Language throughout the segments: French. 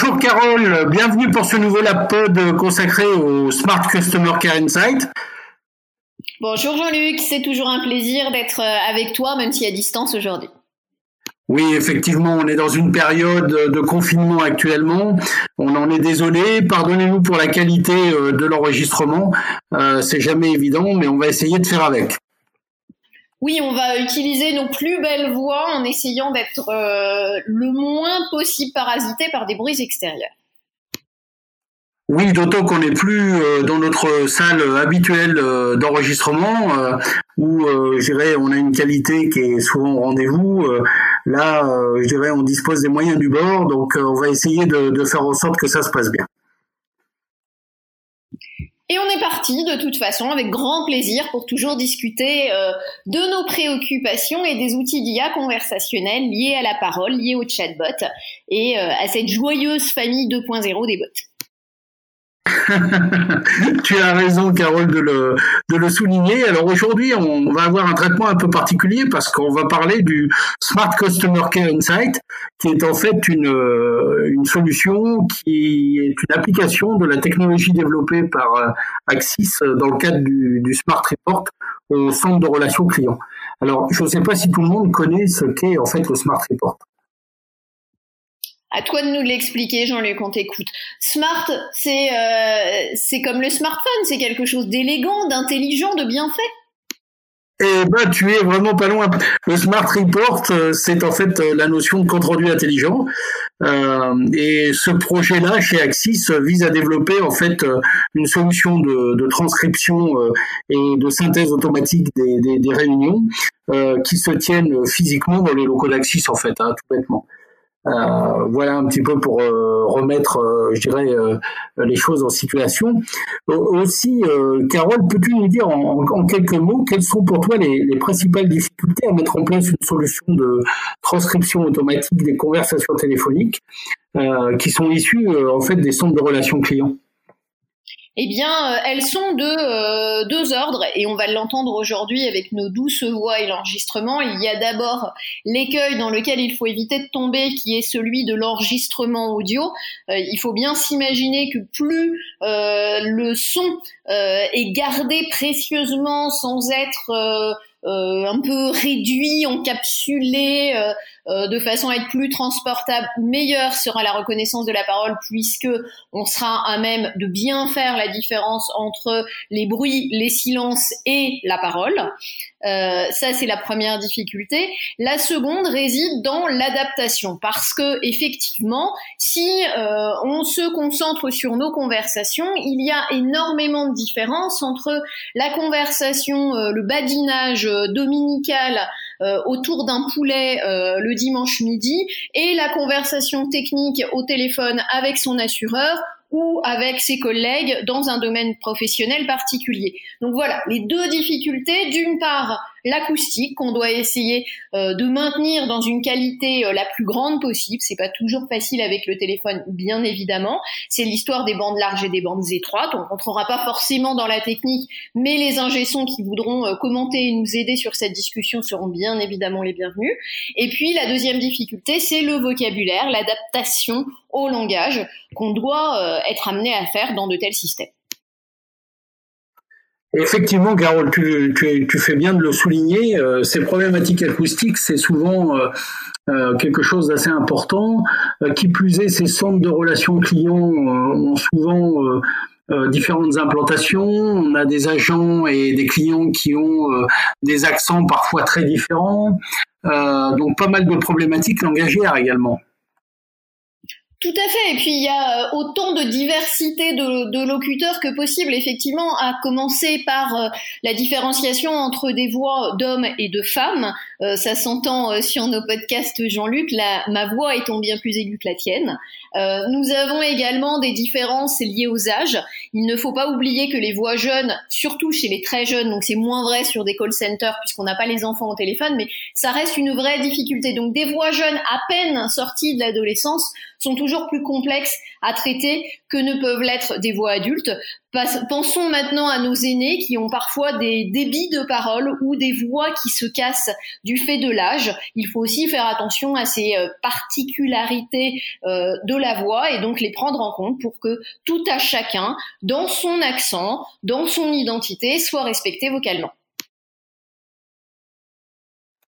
Bonjour Carole, bienvenue pour ce nouveau Lab Pod consacré au Smart Customer Care Insight. Bonjour Jean-Luc, c'est toujours un plaisir d'être euh, avec toi, même si à distance aujourd'hui. Oui, effectivement, on est dans une période de confinement actuellement. On en est désolé. Pardonnez-nous pour la qualité euh, de l'enregistrement. Euh, c'est jamais évident, mais on va essayer de faire avec. Oui, on va utiliser nos plus belles voix en essayant d'être euh, le moins possible parasité par des bruits extérieurs. Oui, d'autant qu'on n'est plus euh, dans notre salle habituelle euh, d'enregistrement où je on a une qualité qui est souvent au rendez-vous. là, je dirais on dispose des moyens du bord, donc on va essayer de faire en sorte que ça se passe bien. Et on est parti de toute façon avec grand plaisir pour toujours discuter euh, de nos préoccupations et des outils d'IA conversationnels liés à la parole, liés au chatbot et euh, à cette joyeuse famille 2.0 des bots. tu as raison, Carole, de le, souligner. Alors aujourd'hui, on va avoir un traitement un peu particulier parce qu'on va parler du Smart Customer Care Insight, qui est en fait une, euh, solution qui est une application de la technologie développée par euh, Axis dans le cadre du, du Smart Report au centre de relations clients. Alors, je ne sais pas si tout le monde connaît ce qu'est en fait le Smart Report. À toi de nous l'expliquer, Jean-Luc, on t'écoute. Smart, c'est euh, c'est comme le smartphone, c'est quelque chose d'élégant, d'intelligent, de bien fait. Eh ben, tu es vraiment pas loin. Le Smart Report, euh, c'est en fait euh, la notion de compte rendu intelligent. Et ce projet-là, chez Axis, vise à développer en fait une solution de, transcription et de synthèse automatique des réunions qui se tiennent physiquement dans les locaux d'Axis, en fait, hein, tout bêtement. Euh, voilà un petit peu pour euh, remettre, euh, je dirais, les choses en situation. aussi, Carole, peux-tu nous dire en, quelques mots quelles sont pour toi les, les, principales difficultés à mettre en place une solution de transcription automatique des conversations téléphoniques qui sont issues en fait des centres de relations clients? Eh bien, euh, elles sont de euh, deux ordres, et on va l'entendre aujourd'hui avec nos douces voix et l'enregistrement. Il y a d'abord l'écueil dans lequel il faut éviter de tomber, qui est celui de l'enregistrement audio. Euh, il faut bien s'imaginer que plus le son est gardé précieusement sans être un peu réduit, encapsulé, de façon à être plus transportable, meilleure sera la reconnaissance de la parole puisque on sera à même de bien faire la différence entre les bruits, les silences et la parole. Euh, ça, c'est la première difficulté. La seconde réside dans l'adaptation, parce que effectivement, si euh, on se concentre sur nos conversations, il y a énormément de différences entre la conversation, le badinage dominical autour d'un poulet le dimanche midi et la conversation technique au téléphone avec son assureur ou avec ses collègues dans un domaine professionnel particulier. Donc voilà, les deux difficultés, d'une part l'acoustique qu'on doit essayer euh, de maintenir dans une qualité euh, la plus grande possible. C'est pas toujours facile avec le téléphone, bien évidemment. C'est l'histoire des bandes larges et des bandes étroites. On rentrera pas forcément dans la technique, mais les ingessons qui voudront euh, commenter et nous aider sur cette discussion seront bien évidemment les bienvenus. Et puis la deuxième difficulté, c'est le vocabulaire, l'adaptation au langage qu'on doit être amené à faire dans de tels systèmes. Effectivement, Carole, tu, fais bien de le souligner. Euh, ces problématiques acoustiques, c'est souvent euh, euh, quelque chose d'assez important. qui plus est, ces centres de relations clients ont souvent différentes implantations. On a des agents et des clients qui ont des accents parfois très différents. donc pas mal de problématiques langagières également. Tout à fait. Et puis il y a euh, autant de diversité de, locuteurs que possible, effectivement, à commencer par euh, la différenciation entre des voix d'hommes et de femmes. Euh, ça s'entend sur nos podcasts, Jean-Luc. Ma voix étant bien plus aiguë que la tienne. nous avons également des différences liées aux âges. Il ne faut pas oublier que les voix jeunes, surtout chez les très jeunes, donc c'est moins vrai sur des call centers puisqu'on n'a pas les enfants au téléphone, mais ça reste une vraie difficulté. Donc des voix jeunes à peine sorties de l'adolescence sont toujours plus complexes à traiter que ne peuvent l'être des voix adultes. Pensons maintenant à nos aînés qui ont parfois des débits de parole ou des voix qui se cassent du fait de l'âge. Il faut aussi faire attention à ces euh, particularités euh, de la voix et donc les prendre en compte pour que tout à chacun, dans son accent, dans son identité, soit respecté vocalement.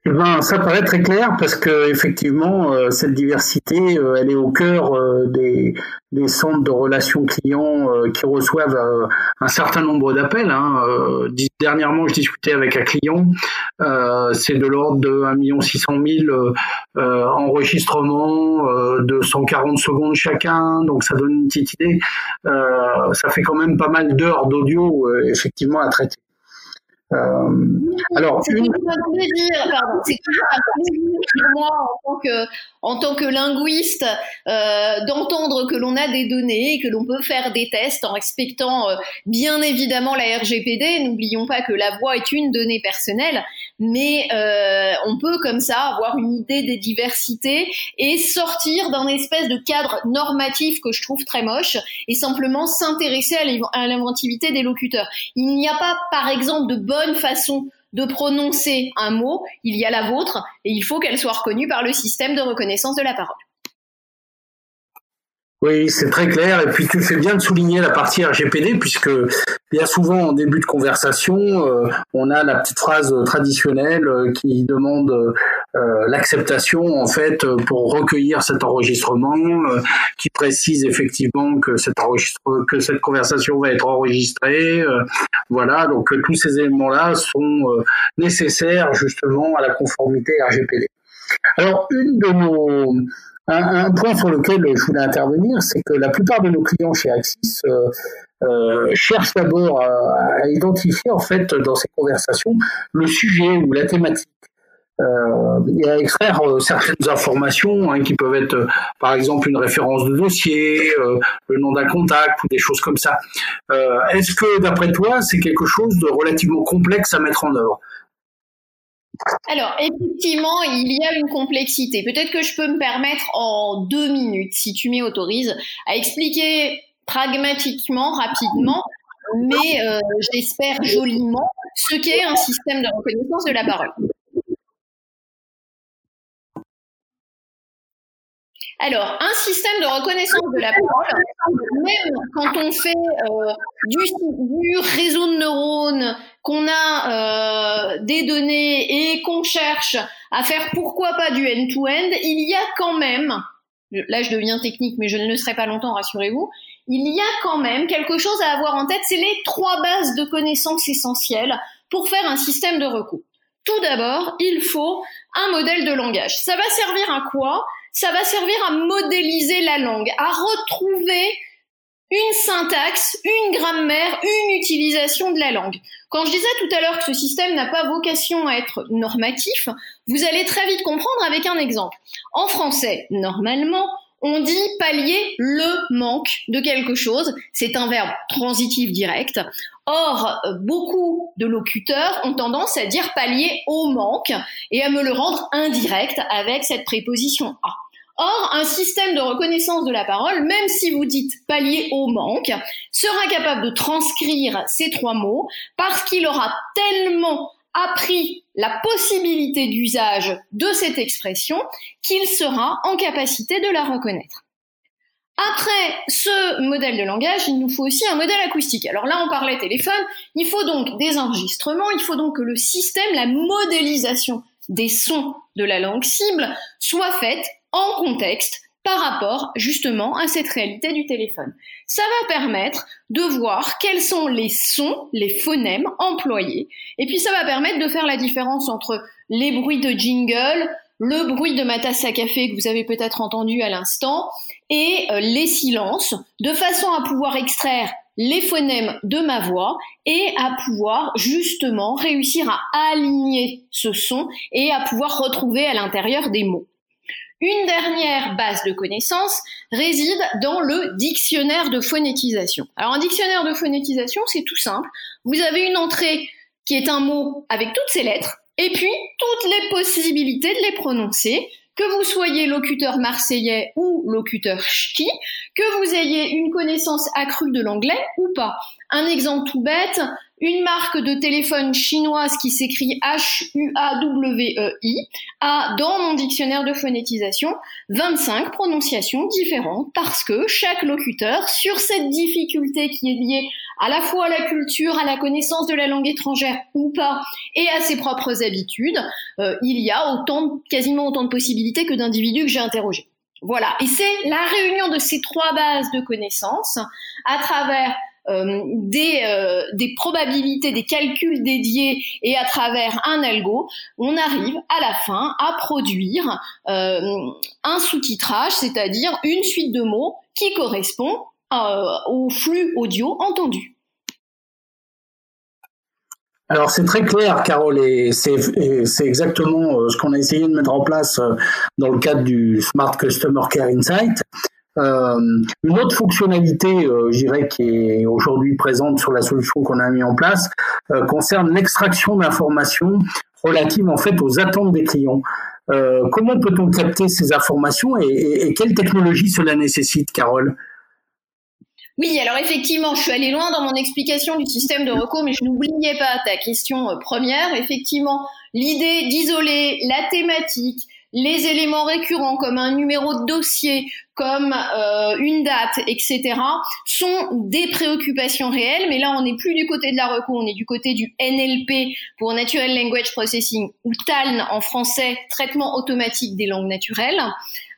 Eh ben, ça paraît très clair parce que effectivement, euh, cette diversité, euh, elle est au cœur euh, des, des, centres de relations clients qui reçoivent un certain nombre d'appels. Hein. dernièrement, je discutais avec un client, c'est de l'ordre de 1 600 000 enregistrements de 140 secondes chacun, donc ça donne une petite idée. ça fait quand même pas mal d'heures d'audio effectivement à traiter. Euh, alors, c'est toujours un plaisir, pardon, c'est toujours un plaisir pour moi en tant que, en tant que linguiste euh, d'entendre que l'on a des données et que l'on peut faire des tests en respectant euh, bien évidemment la RGPD. N'oublions pas que la voix est une donnée personnelle, mais euh, on peut comme ça avoir une idée des diversités et sortir d'un espèce de cadre normatif que je trouve très moche et simplement s'intéresser à l'inventivité des locuteurs. Il n'y a pas, par exemple, de bonne façon de prononcer un mot, il y a la vôtre et il faut qu'elle soit reconnue par le système de reconnaissance de la parole. Oui, c'est très clair. Et puis tu fais bien de souligner la partie RGPD, puisque bien souvent en début de conversation, euh, on a la petite phrase traditionnelle euh, qui demande euh, l'acceptation en fait pour recueillir cet enregistrement, qui précise effectivement que cet que cette conversation va être enregistrée. voilà, donc tous ces éléments-là sont nécessaires justement à la conformité RGPD. Alors une de nos un, point sur lequel je voulais intervenir, c'est que la plupart de nos clients chez Axis euh, euh, cherchent d'abord à, identifier en fait dans ces conversations le sujet ou la thématique. Euh, et à extraire certaines informations hein, qui peuvent être par exemple une référence de dossier, le nom d'un contact ou des choses comme ça. Est-ce que d'après toi c'est quelque chose de relativement complexe à mettre en œuvre? Alors, effectivement, il y a une complexité. Peut-être que je peux me permettre en deux minutes, si tu m'y autorises, à expliquer pragmatiquement, rapidement, mais euh, j'espère joliment, ce qu'est un système de reconnaissance de la parole. Alors, un système de reconnaissance de la parole, même quand on fait euh, du, réseau de neurones, qu'on a euh, des données et qu'on cherche à faire pourquoi pas du end-to-end, il y a quand même, là je deviens technique mais je ne le serai pas longtemps, rassurez-vous, il y a quand même quelque chose à avoir en tête, c'est les trois bases de connaissances essentielles pour faire un système de recours. Tout d'abord, il faut un modèle de langage. Ça va servir à quoi? Ça va servir à modéliser la langue, à retrouver une syntaxe, une grammaire, une utilisation de la langue. Quand je disais tout à l'heure que ce système n'a pas vocation à être normatif, vous allez très vite comprendre avec un exemple. En français, normalement, on dit pallier le manque de quelque chose. C'est un verbe transitif direct. Or, beaucoup de locuteurs ont tendance à dire pallier au manque et à me le rendre indirect avec cette préposition a. Or, un système de reconnaissance de la parole, même si vous dites pallier au manque, sera capable de transcrire ces trois mots parce qu'il aura tellement appris la possibilité d'usage de cette expression qu'il sera en capacité de la reconnaître. Après ce modèle de langage, il nous faut aussi un modèle acoustique. Alors là, on parlait téléphone, il faut donc des enregistrements, il faut donc que le système, la modélisation des sons de la langue cible soit faite en contexte par rapport justement à cette réalité du téléphone. Ça va permettre de voir quels sont les sons, les phonèmes employés, et puis ça va permettre de faire la différence entre les bruits de jingle, le bruit de ma tasse à café que vous avez peut-être entendu à l'instant, et euh, les silences, de façon à pouvoir extraire les phonèmes de ma voix et à pouvoir justement réussir à aligner ce son et à pouvoir retrouver à l'intérieur des mots. Une dernière base de connaissances réside dans le dictionnaire de phonétisation. Alors un dictionnaire de phonétisation, c'est tout simple. Vous avez une entrée qui est un mot avec toutes ses lettres, et puis toutes les possibilités de les prononcer, que vous soyez locuteur marseillais ou locuteur ch'ti, que vous ayez une connaissance accrue de l'anglais ou pas. Un exemple tout bête, une marque de téléphone chinoise qui s'écrit H-U-A-W-E-I a dans mon dictionnaire de phonétisation 25 prononciations différentes parce que chaque locuteur, sur cette difficulté qui est liée à la fois à la culture, à la connaissance de la langue étrangère ou pas, et à ses propres habitudes, euh, il y a autant, quasiment autant de possibilités que d'individus que j'ai interrogés. Voilà. Et c'est la réunion de ces trois bases de connaissances à travers des, euh, des, probabilités, des calculs dédiés et à travers un algo, on arrive à la fin à produire euh, un sous-titrage, c'est-à-dire une suite de mots qui correspond au flux audio entendu. Alors c'est très clair, Carole, et c'est exactement euh, ce qu'on a essayé de mettre en place euh, dans le cadre du Smart Customer Care Insight. Euh, une autre fonctionnalité, euh, je dirais, qui est aujourd'hui présente sur la solution qu'on a mis en place, concerne l'extraction d'informations relatives en fait aux attentes des clients. comment peut-on capter ces informations et, et quelle technologie cela nécessite, Carole? Oui, alors effectivement, je suis allée loin dans mon explication du système de recours, mais je n'oubliais pas ta question euh, première. Effectivement, l'idée d'isoler la thématique, les éléments récurrents comme un numéro de dossier, comme euh, une date, etc., sont des préoccupations réelles. Mais là, on n'est plus du côté de la recours, on est du côté du NLP pour Natural Language Processing ou TALN en français, traitement automatique des langues naturelles.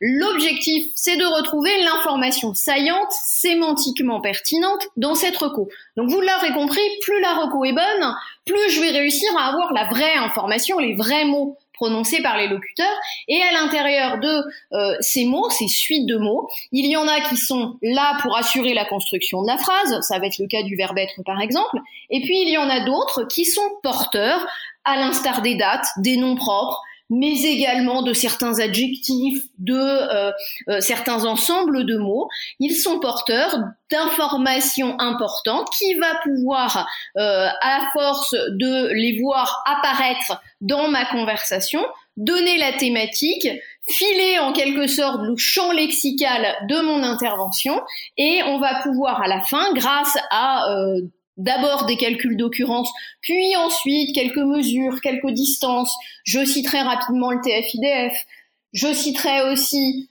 L'objectif, c'est de retrouver l'information saillante, sémantiquement pertinente dans cette reco. Donc vous l'aurez compris, plus la reco est bonne, plus je vais réussir à avoir la vraie information, les vrais mots prononcés par les locuteurs. Et à l'intérieur de euh, ces mots, ces suites de mots, il y en a qui sont là pour assurer la construction de la phrase, ça va être le cas du verbe être par exemple, et puis il y en a d'autres qui sont porteurs, à l'instar des dates, des noms propres, mais également de certains adjectifs, de euh, euh, certains ensembles de mots. Ils sont porteurs d'informations importantes qui va pouvoir, euh, à force de les voir apparaître dans ma conversation, donner la thématique, filer en quelque sorte le champ lexical de mon intervention et on va pouvoir à la fin, grâce à d'abord des calculs d'occurrence, puis ensuite quelques mesures, quelques distances. Je citerai rapidement le TF-IDF. Je citerai aussi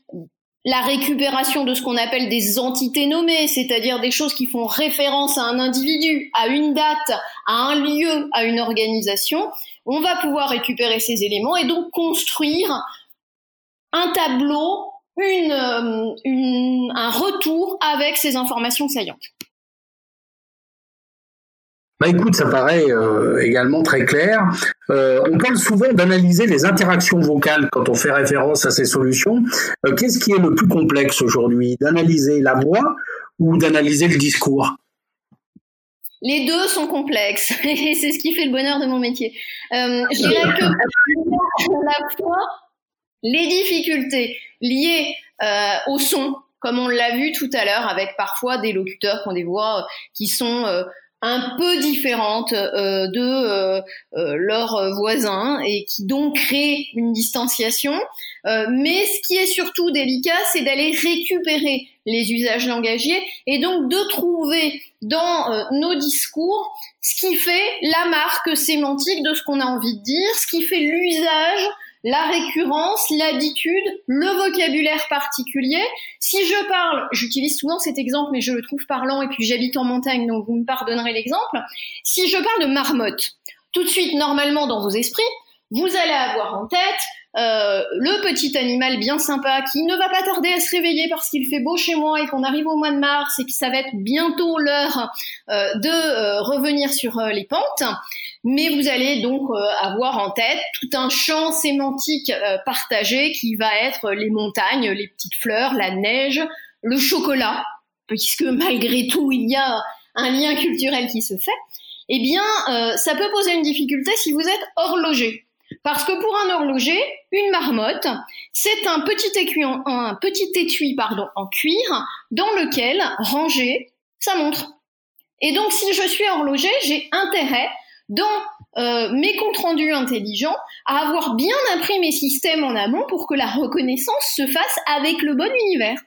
la récupération de ce qu'on appelle des entités nommées, c'est-à-dire des choses qui font référence à un individu, à une date, à un lieu, à une organisation. On va pouvoir récupérer ces éléments et donc construire un tableau, une, euh, un retour avec ces informations saillantes. Bah écoute, ça paraît euh, également très clair. Euh, on parle souvent d'analyser les interactions vocales quand on fait référence à ces solutions. Euh, qu'est-ce qui est le plus complexe aujourd'hui? D'analyser la voix ou d'analyser le discours? Les deux sont complexes et c'est ce qui fait le bonheur de mon métier. je dirais que la fois, les difficultés liées au son, comme on l'a vu tout à l'heure, avec parfois des locuteurs qui ont des voix qui sont un peu différentes euh, de euh, euh, leurs voisins et qui donc créent une distanciation. mais ce qui est surtout délicat, c'est d'aller récupérer les usages langagiers et donc de trouver dans nos discours ce qui fait la marque sémantique de ce qu'on a envie de dire, ce qui fait l'usage la récurrence, l'habitude, le vocabulaire particulier. Si je parle, j'utilise souvent cet exemple, mais je le trouve parlant, et puis j'habite en montagne, donc vous me pardonnerez l'exemple. Si je parle de marmotte, tout de suite, normalement, dans vos esprits, vous allez avoir en tête euh, le petit animal bien sympa qui ne va pas tarder à se réveiller parce qu'il fait beau chez moi et qu'on arrive au mois de mars et que ça va être bientôt l'heure euh, de euh, revenir sur les pentes. Mais vous allez donc avoir en tête tout un champ sémantique partagé qui va être les montagnes, les petites fleurs, la neige, le chocolat, puisque malgré tout il y a un lien culturel qui se fait. Eh bien, ça peut poser une difficulté si vous êtes horloger. Parce que pour un horloger, une marmotte, c'est un petit étui, en, en cuir dans lequel ranger sa montre. Et donc, si je suis horloger, j'ai intérêt dans euh, mes comptes rendus intelligents à avoir bien appris mes systèmes en amont pour que la reconnaissance se fasse avec le bon univers.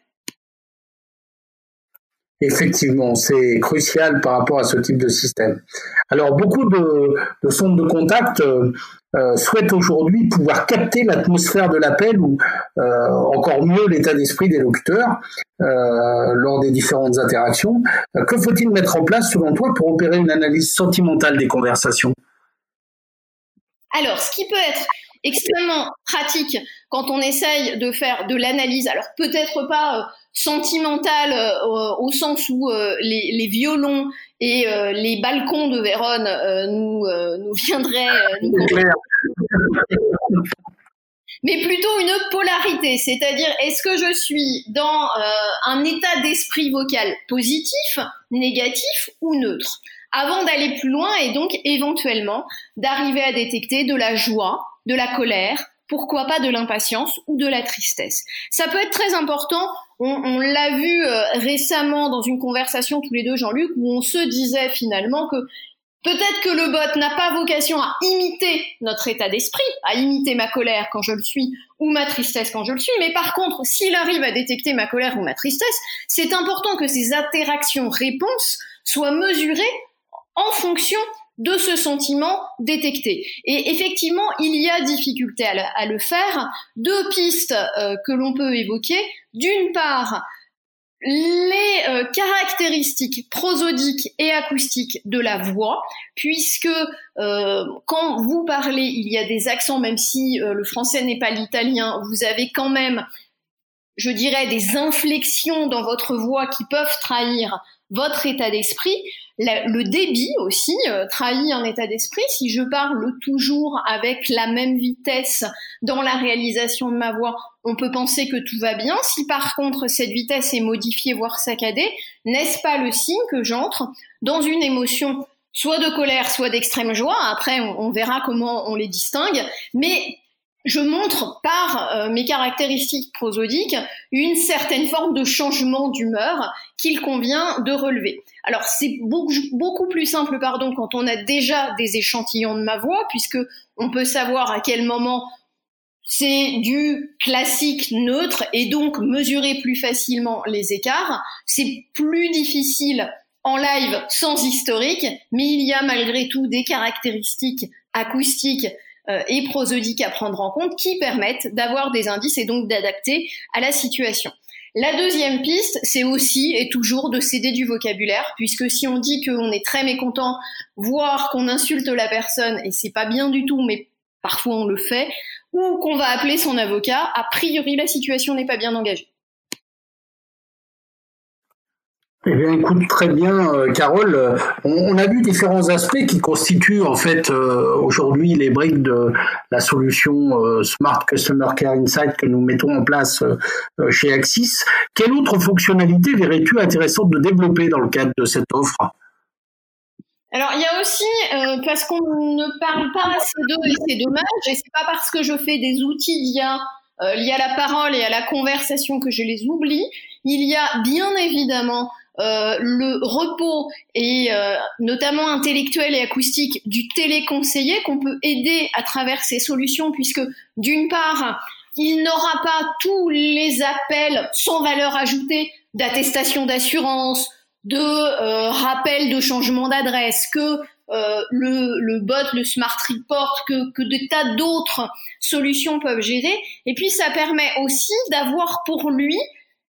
Effectivement, c'est crucial par rapport à ce type de système. Alors, beaucoup de, de sondes de contact euh, euh, souhaitent aujourd'hui pouvoir capter l'atmosphère de l'appel ou euh, encore mieux l'état d'esprit des locuteurs lors des différentes interactions. que faut-il mettre en place, selon toi, pour opérer une analyse sentimentale des conversations? Alors, ce qui peut être extrêmement pratique quand on essaye de faire de l'analyse. Alors peut-être pas sentimentale euh, au sens où euh, les, violons et les balcons de Vérone nous, nous viendraient. mais plutôt une polarité, c'est-à-dire est-ce que je suis dans un état d'esprit vocal positif, négatif ou neutre? Avant d'aller plus loin et donc éventuellement d'arriver à détecter de la joie, de la colère, pourquoi pas de l'impatience ou de la tristesse. Ça peut être très important. On, l'a vu euh, récemment dans une conversation tous les deux, Jean-Luc, où on se disait finalement que peut-être que le bot n'a pas vocation à imiter notre état d'esprit, à imiter ma colère quand je le suis ou ma tristesse quand je le suis, mais par contre, s'il arrive à détecter ma colère ou ma tristesse, c'est important que ces interactions-réponses soient mesurées en fonction de ce sentiment détecté. Et effectivement, il y a difficulté à le, faire. Deux pistes euh, que l'on peut évoquer. D'une part, les euh, caractéristiques prosodiques et acoustiques de la voix, puisque euh, quand vous parlez, il y a des accents, même si le français n'est pas l'italien, vous avez quand même, je dirais, des inflexions dans votre voix qui peuvent trahir votre état d'esprit le débit aussi euh, trahit un état d'esprit. Si je parle toujours avec la même vitesse dans la réalisation de ma voix, on peut penser que tout va bien. Si par contre cette vitesse est modifiée, voire saccadée, n'est-ce pas le signe que j'entre dans une émotion soit de colère, soit d'extrême joie? Après, on, verra comment on les distingue. Mais je montre par euh, mes caractéristiques prosodiques une certaine forme de changement d'humeur qu'il convient de relever. Alors c'est beaucoup, beaucoup, plus simple pardon quand on a déjà des échantillons de ma voix puisque on peut savoir à quel moment c'est du classique neutre et donc mesurer plus facilement les écarts. C'est plus difficile en live sans historique, mais il y a malgré tout des caractéristiques acoustiques et prosodiques à prendre en compte qui permettent d'avoir des indices et donc d'adapter à la situation. La deuxième piste, c'est aussi et toujours de céder du vocabulaire, puisque si on dit qu'on est très mécontent, voire qu'on insulte la personne, et c'est pas bien du tout, mais parfois on le fait, ou qu'on va appeler son avocat, a priori la situation n'est pas bien engagée. Eh bien, écoute, très bien, euh, Carole. On, a vu différents aspects qui constituent en fait euh, aujourd'hui les briques de la solution euh, Smart Customer Care Insight que nous mettons en place chez Axis. Quelle autre fonctionnalité verrais-tu intéressante de développer dans le cadre de cette offre? Alors il y a aussi parce qu'on ne parle pas assez d'eux et c'est dommage et c'est pas parce que je fais des outils liés, liés à la parole et à la conversation que je les oublie. Il y a bien évidemment le repos et euh, notamment intellectuel et acoustique du téléconseiller qu'on peut aider à travers ces solutions puisque d'une part il n'aura pas tous les appels sans valeur ajoutée d'attestation d'assurance, de euh, rappel de changement d'adresse, que le, le, bot, le smart report, que, que des tas d'autres solutions peuvent gérer. Et puis ça permet aussi d'avoir pour lui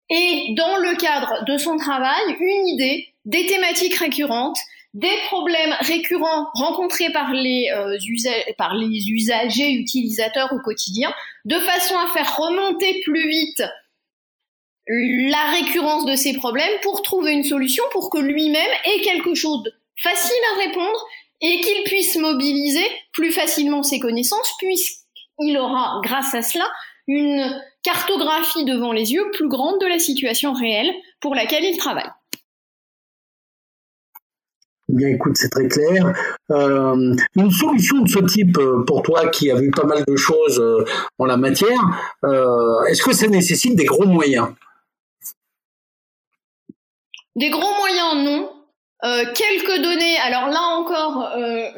et dans le cadre de son travail, une idée des thématiques récurrentes, des problèmes récurrents rencontrés par les, euh, par les usagers utilisateurs au quotidien, de façon à faire remonter plus vite la récurrence de ces problèmes pour trouver une solution pour que lui-même ait quelque chose de facile à répondre et qu'il puisse mobiliser plus facilement ses connaissances puisqu'il aura, grâce à cela, une cartographie devant les yeux plus grande de la situation réelle pour laquelle il travaille. Bien, écoute, c'est très clair. Euh, une solution de ce type, euh, pour toi qui as vu pas mal de choses euh, en la matière, est-ce que ça nécessite des gros moyens? Des gros moyens, non. quelques données. Alors là encore,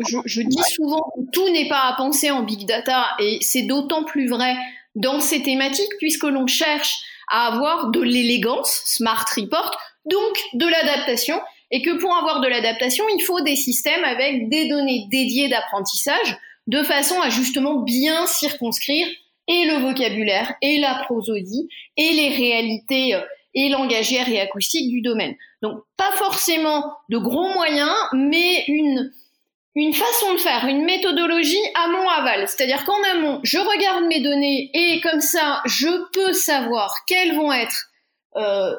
je, je, dis souvent que tout n'est pas à penser en big data et c'est d'autant plus vrai dans ces thématiques puisque l'on cherche à avoir de l'élégance, Smart Report, donc de l'adaptation, et que pour avoir de l'adaptation, il faut des systèmes avec des données dédiées d'apprentissage, de façon à justement bien circonscrire et le vocabulaire, et la prosodie, et les réalités euh, et langagières et acoustiques du domaine. Donc pas forcément de gros moyens, mais une une façon de faire, une méthodologie amont-aval. C'est-à-dire qu'en amont, je regarde mes données et comme ça, je peux savoir quels vont être euh,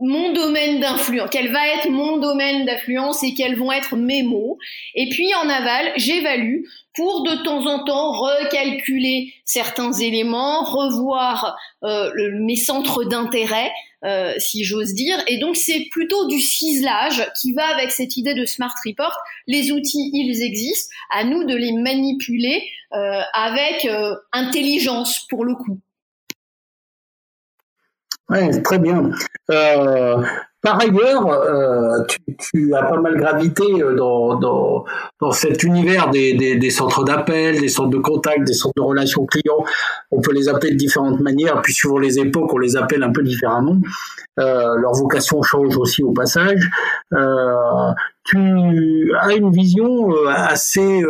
mon domaine d'influence, quel va être mon domaine d'influence et quels vont être mes mots. Et puis en aval, j'évalue pour de temps en temps recalculer certains éléments, revoir euh, mes centres d'intérêt, euh, si j'ose dire. Et donc c'est plutôt du ciselage qui va avec cette idée de smart report. Les outils, ils existent, à nous de les manipuler euh, avec intelligence pour le coup. Oui, très bien. Euh, par ailleurs, euh, tu, as pas mal gravité euh, dans, dans, dans cet univers des, des, centres d'appel, des centres de contact, des centres de relations clients. On peut les appeler de différentes manières, puis suivant les époques, on les appelle un peu différemment. Euh, leur vocation change aussi au passage. Tu as une vision assez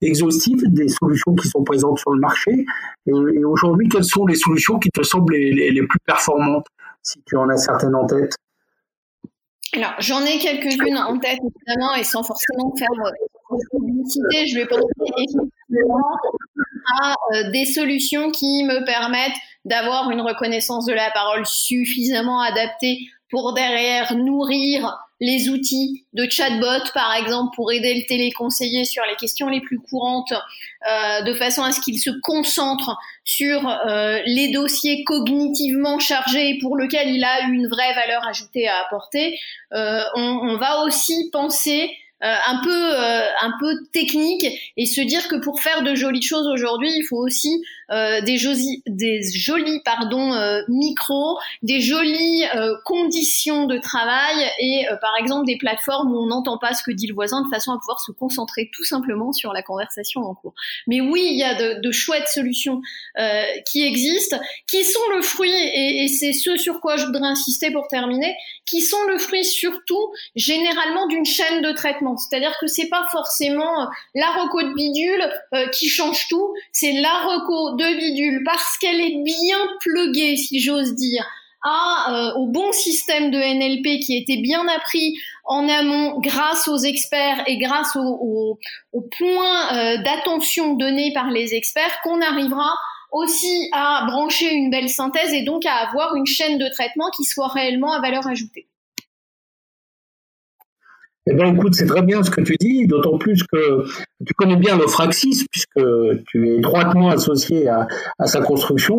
exhaustive des solutions qui sont présentes sur le marché. Et, aujourd'hui, quelles sont les solutions qui te semblent les plus performantes, si tu en as certaines en tête? Alors, j'en ai quelques-unes en tête, évidemment, et sans forcément faire euh, de publicité, je vais penser effectivement à euh, des solutions qui me permettent d'avoir une reconnaissance de la parole suffisamment adaptée pour derrière nourrir les outils de chatbot, par exemple, pour aider le téléconseiller sur les questions les plus courantes, euh, de façon à ce qu'il se concentre sur euh, les dossiers cognitivement chargés pour lesquels il a une vraie valeur ajoutée à apporter. Euh, on, va aussi penser un peu un peu technique et se dire que pour faire de jolies choses aujourd'hui, il faut aussi euh, des jolis des jolis pardon micros, des jolies conditions de travail et par exemple des plateformes où on n'entend pas ce que dit le voisin de façon à pouvoir se concentrer tout simplement sur la conversation en cours. Mais oui, il y a de, de chouettes solutions qui existent, qui sont le fruit et, et c'est ce sur quoi je voudrais insister pour terminer, qui sont le fruit surtout généralement d'une chaîne de traitement. C'est-à-dire que c'est pas forcément euh, la reco de bidule euh, qui change tout, c'est la reco de bidule parce qu'elle est bien pluguée, si j'ose dire, à, euh, au bon système de NLP qui a été bien appris en amont grâce aux experts et grâce aux au, points d'attention donnés par les experts qu'on arrivera aussi à brancher une belle synthèse et donc à avoir une chaîne de traitement qui soit réellement à valeur ajoutée. Eh bien, écoute, c'est très bien ce que tu dis, d'autant plus que tu connais bien l'Ophraxis, puisque tu es étroitement associé à, sa construction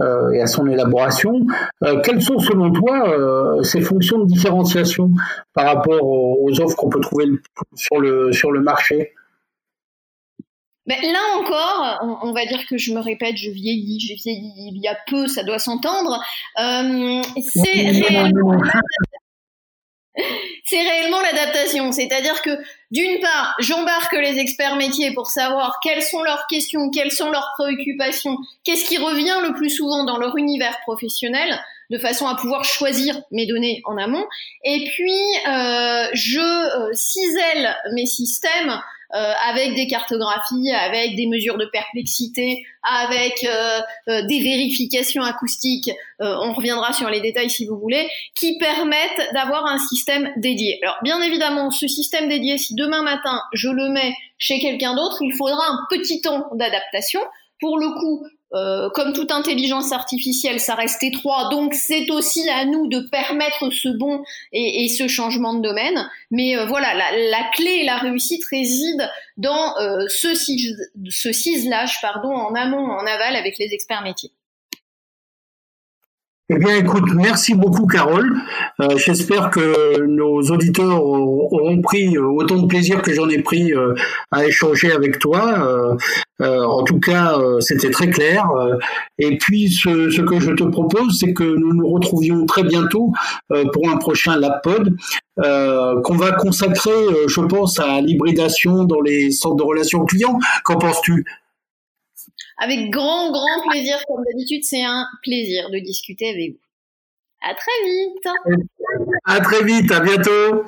euh, et à son élaboration. Euh, quelles sont, selon toi, euh, ces fonctions de différenciation par rapport aux, offres qu'on peut trouver sur le, sur le marché? Ben, là encore, on, va dire que je me répète, je vieillis, j'ai vieilli il y a peu, ça doit s'entendre. c'est réellement, c'est réellement l'adaptation. C'est-à-dire que d'une part, j'embarque les experts métiers pour savoir quelles sont leurs questions, quelles sont leurs préoccupations, qu'est-ce qui revient le plus souvent dans leur univers professionnel, de façon à pouvoir choisir mes données en amont. Et puis, euh, je euh, cisèle mes systèmes euh, avec des cartographies, avec des mesures de perplexité, avec euh, euh, des vérifications acoustiques, on reviendra sur les détails si vous voulez, qui permettent d'avoir un système dédié. Alors bien évidemment, ce système dédié, si demain matin je le mets chez quelqu'un d'autre, il faudra un petit temps d'adaptation. Pour le coup, euh, comme toute intelligence artificielle, ça reste étroit, donc c'est aussi à nous de permettre ce bon et, ce changement de domaine. Mais euh, voilà, la, clé et la réussite réside dans euh, ce, ce ciselage pardon, en amont, en aval avec les experts métiers. Eh bien, écoute, merci beaucoup, Carole. J'espère que nos auditeurs auront pris autant de plaisir que j'en ai pris à échanger avec toi. En tout cas, c'était très clair. et puis, ce, que je te propose, c'est que nous nous retrouvions très bientôt pour un prochain LabPod qu'on va consacrer, je pense, à l'hybridation dans les centres de relations clients. Qu'en penses-tu? Avec grand, grand plaisir, comme d'habitude, c'est un plaisir de discuter avec vous. À très vite. À très vite, à bientôt.